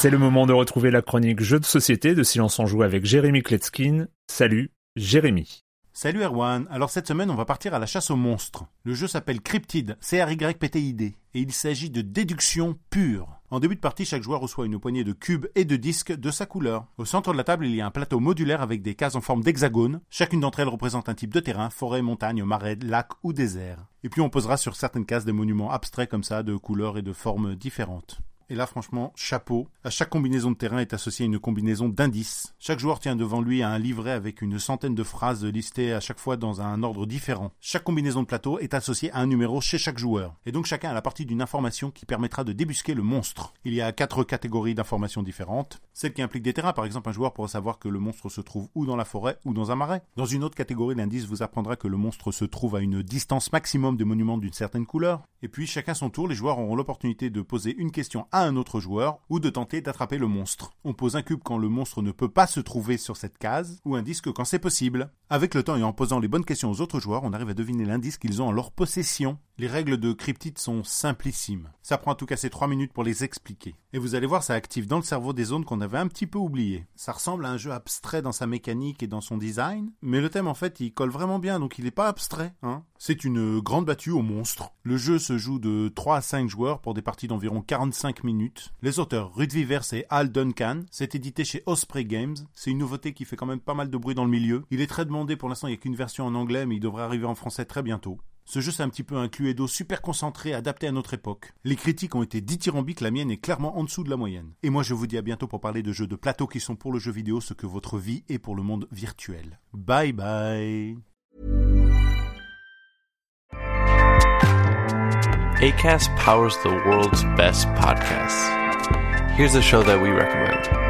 C'est le moment de retrouver la chronique Jeux de société de Silence en Joue avec Jérémy Kletskin. Salut, Jérémy. Salut Erwan, alors cette semaine on va partir à la chasse aux monstres. Le jeu s'appelle Cryptid, C-R-Y-P-T-I-D, et il s'agit de déduction pure. En début de partie, chaque joueur reçoit une poignée de cubes et de disques de sa couleur. Au centre de la table, il y a un plateau modulaire avec des cases en forme d'hexagone. Chacune d'entre elles représente un type de terrain, forêt, montagne, marais, lac ou désert. Et puis on posera sur certaines cases des monuments abstraits comme ça, de couleurs et de formes différentes. Et là, franchement, chapeau. À chaque combinaison de terrain est associée une combinaison d'indices. Chaque joueur tient devant lui un livret avec une centaine de phrases listées à chaque fois dans un ordre différent. Chaque combinaison de plateau est associée à un numéro chez chaque joueur. Et donc chacun a la partie d'une information qui permettra de débusquer le monstre. Il y a quatre catégories d'informations différentes. Celle qui implique des terrains, par exemple, un joueur pourra savoir que le monstre se trouve ou dans la forêt ou dans un marais. Dans une autre catégorie, l'indice vous apprendra que le monstre se trouve à une distance maximum des monuments d'une certaine couleur. Et puis, chacun son tour, les joueurs auront l'opportunité de poser une question à un autre joueur ou de tenter d'attraper le monstre. On pose un cube quand le monstre ne peut pas se trouver sur cette case ou un disque quand c'est possible. Avec le temps et en posant les bonnes questions aux autres joueurs, on arrive à deviner l'indice qu'ils ont en leur possession. Les règles de Cryptid sont simplissimes. Ça prend en tout cas ces 3 minutes pour les expliquer. Et vous allez voir, ça active dans le cerveau des zones qu'on avait un petit peu oubliées. Ça ressemble à un jeu abstrait dans sa mécanique et dans son design, mais le thème en fait il colle vraiment bien, donc il n'est pas abstrait. Hein. C'est une grande battue au monstre. Le jeu se joue de 3 à 5 joueurs pour des parties d'environ 45 minutes. Les auteurs Ruth Vivers et Al Duncan, c'est édité chez Osprey Games. C'est une nouveauté qui fait quand même pas mal de bruit dans le milieu. Il est très demandé pour l'instant, il n'y a qu'une version en anglais, mais il devrait arriver en français très bientôt. Ce jeu, c'est un petit peu un Cluedo super concentré, adapté à notre époque. Les critiques ont été dithyrambiques, la mienne est clairement en dessous de la moyenne. Et moi, je vous dis à bientôt pour parler de jeux de plateau qui sont pour le jeu vidéo ce que votre vie est pour le monde virtuel. Bye bye powers the world's best podcasts. Here's a show that we recommend.